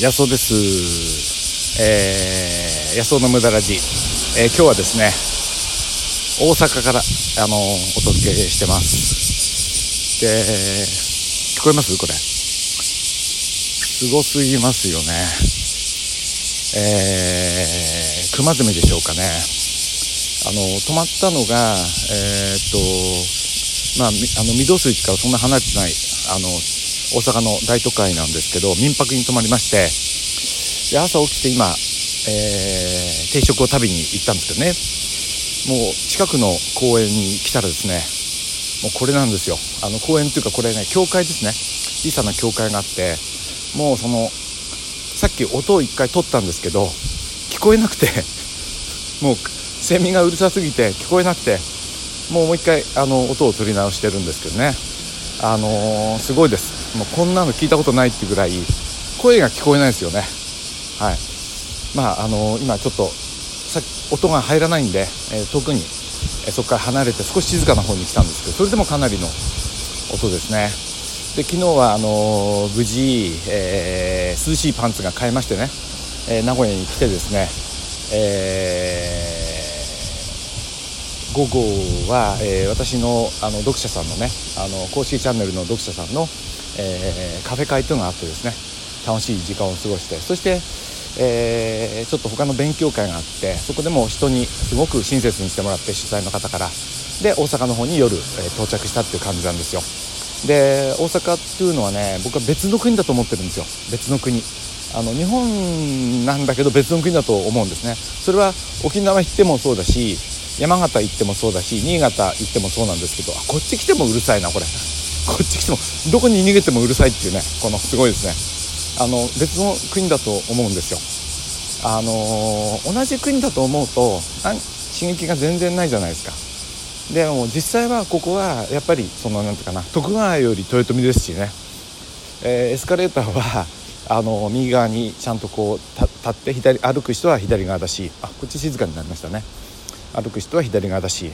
野草です。えー、野草の無駄ラジ、えー、今日はですね大阪からあのお届けしてます。で聞こえます？これ。すごすぎますよね。えー、熊ゼミでしょうかね。あの止まったのがえー、っとまああの御堂筋からそんな離れてないあの大阪の大都会なんですけど民泊に泊まりましてで朝起きて今、えー、定食を食べに行ったんですけどね。もう近くの公園に来たらですねもうこれなんですよ。あの公園というかこれね教会ですね。小さな教会があってもうそのさっき音を1回取ったんですけど聞こえなくて もうセミがうるさすぎて聞こえなくてもうもう1回あの音を取り直してるんですけどね。あのー、すごいです。もうこんなの聞いたことないっていうぐらい声が聞こえないですよね。はい。まああのー、今ちょっとさっき音が入らないんで、えー、遠くに、えそこから離れて少し静かな方に来たんですけどそれでもかなりの音ですね。で昨日はあの無事、え涼しいパンツが買えましてね、え名古屋に来てですね、え午後は、え、私のあの読者さんのねあの公式チャンネルの読者さんの、えー、カフェ会というのがあってですね。楽しい時間を過ごして。そして、えー、ちょっと他の勉強会があってそこでも人にすごく親切にしてもらって主催の方から。で大阪の方に夜、え到着したっていう感じなんですよ。で大阪っていうのはね僕は別の国だと思ってるんですよ。別の国。あの日本なんだけど別の国だと思うんですね。それは沖縄行ってもそうだし山形行ってもそうだし新潟行ってもそうなんですけどこっち来てもうるさいなこれ。こっち来てもどこに逃げてもうるさいっていうねこのすごいですね。あの別の国だと思うんですよ。あの同じ国だと思うと刺激が全然ないじゃないですか。でも実際はここはやっぱりそのなんていうかな徳川より豊臣ですしね、えー、エスカレーターはあの右側にちゃんとこう立って左歩く人は左側だしあこっち静かになりましたね。歩く人は左側だし。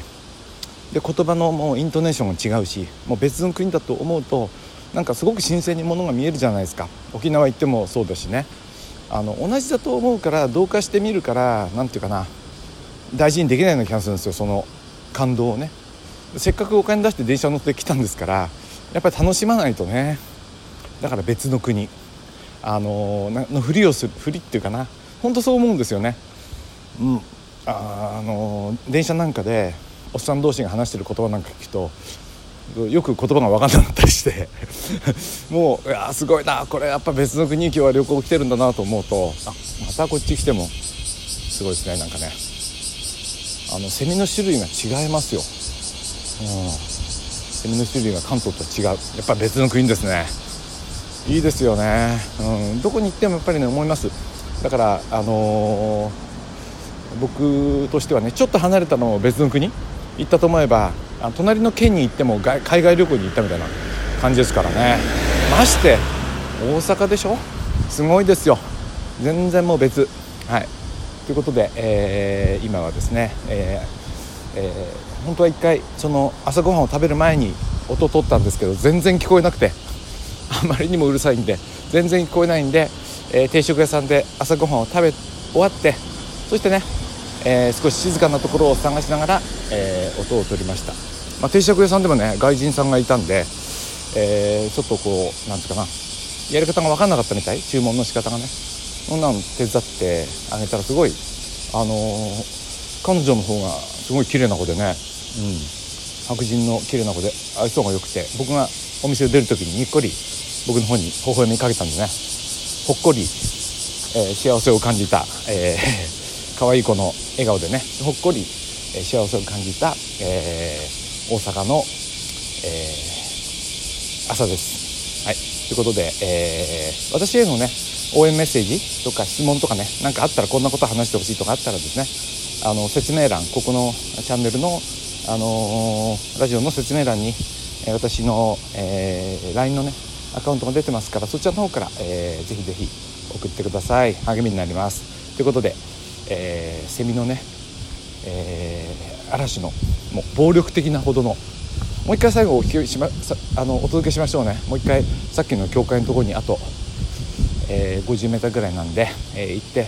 で言葉のもうイントネーションが違うしもう別の国だと思うとなんかすごく新鮮にものが見えるじゃないですか。沖縄行ってもそうだしね。あの同じだと思うから同化してみるから何て言うかな大事にできないような気がするんですよその感動をね。せっかくお金出して電車乗ってきたんですからやっぱり楽しまないとね。だから別の国。あののふりをするふりっていうかな。本当そう思うんですよね。うん。あの電車なんかでおっさん同士が話してる言葉なんか聞くとよく言葉が分かんなかったりしてもういやすごいなこれやっぱ別の国今日は旅行来てるんだなと思うとあまたこっち来てもすごいですねなんかね。あのセミの種類が違いますよ、うん、セミの種類が関東と違う。やっぱ別の国ですね。いいですよね、うん、どこに行ってもやっぱりね思います。だからあのー僕としてはねちょっと離れたの別の国。行ったと思えばあ隣の県に行っても海外旅行に行ったみたいな感じですからね。まして大阪でしょ？すごいですよ。全然もう別。はい。ということで、えー、今はですね、えーえー、本当は一回その朝ごはんを食べる前に音を取ったんですけど全然聞こえなくてあまりにもうるさいんで全然聞こえないんで、えー、定食屋さんで朝ごはんを食べ終わってそしてねえー、少し静かなところを探しながら、えー、音を取りました、まあ、定食屋さんでもね外人さんがいたんで、えー、ちょっとこうなんていうかな。やり方が分かんなかったみたい。注文の仕方がね。そんなの手伝ってあげたらすごいあの彼女の方がすごい綺麗な子でね、うん、白人の綺麗な子で愛想が良くて僕がお店を出る時ににっこり僕の方に微笑みかけたんでね。ほっこり、えー、幸せを感じた、えー可愛い子の笑顔でねほっこり、え幸せを感じた、えー、大阪の、えー、朝です。はい、ということで、えー、私へのね応援メッセージとか質問とかね何かあったらこんなこと話してほしいとかあったらですねあの説明欄ここのチャンネルの、あのー、ラジオの説明欄に私の、えー、LINE のねアカウントが出てますからそちらの方から、えー、ぜひぜひ送ってください。励みになります。ということでえー、セミのね、えー、嵐のもう暴力的なほどのもう一回最後お聞きしまあのお届けしましょうね。もう一回さっきの教会のところにあと、えー、50m ぐらいなんで、えー、行って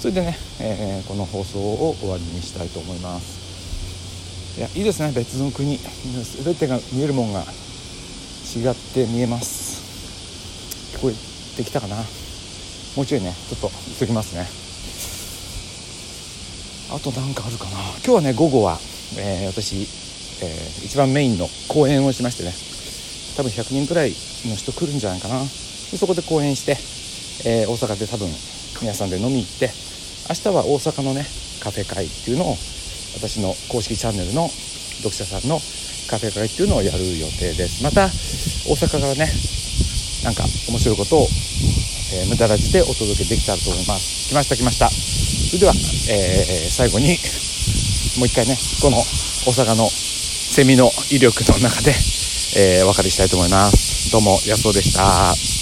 それでね、えー、この放送を終わりにしたいと思います。いやいいですね。別の国全てが見えるもんが違って見えます。聞こえてきたかな。もうちょいねちょっと急ぎますね。あと何かあるかな。今日はね午後は、えー、私、えー、一番メインの講演をしましてね。多分100人くらいの人来るんじゃないかな。でそこで講演して、えー、大阪で多分皆さんで飲み行って明日は大阪のねカフェ会っていうのを私の公式チャンネルの読者さんのカフェ会っていうのをやる予定です。また大阪からねなんか面白いことを、えー、無駄らじでお届けできたらと思います。来ました来ました。それでは、えー、最後にもう一回ねこの大阪のセミの威力の中で、えー、お別れしたいと思います。どうも安尾でした。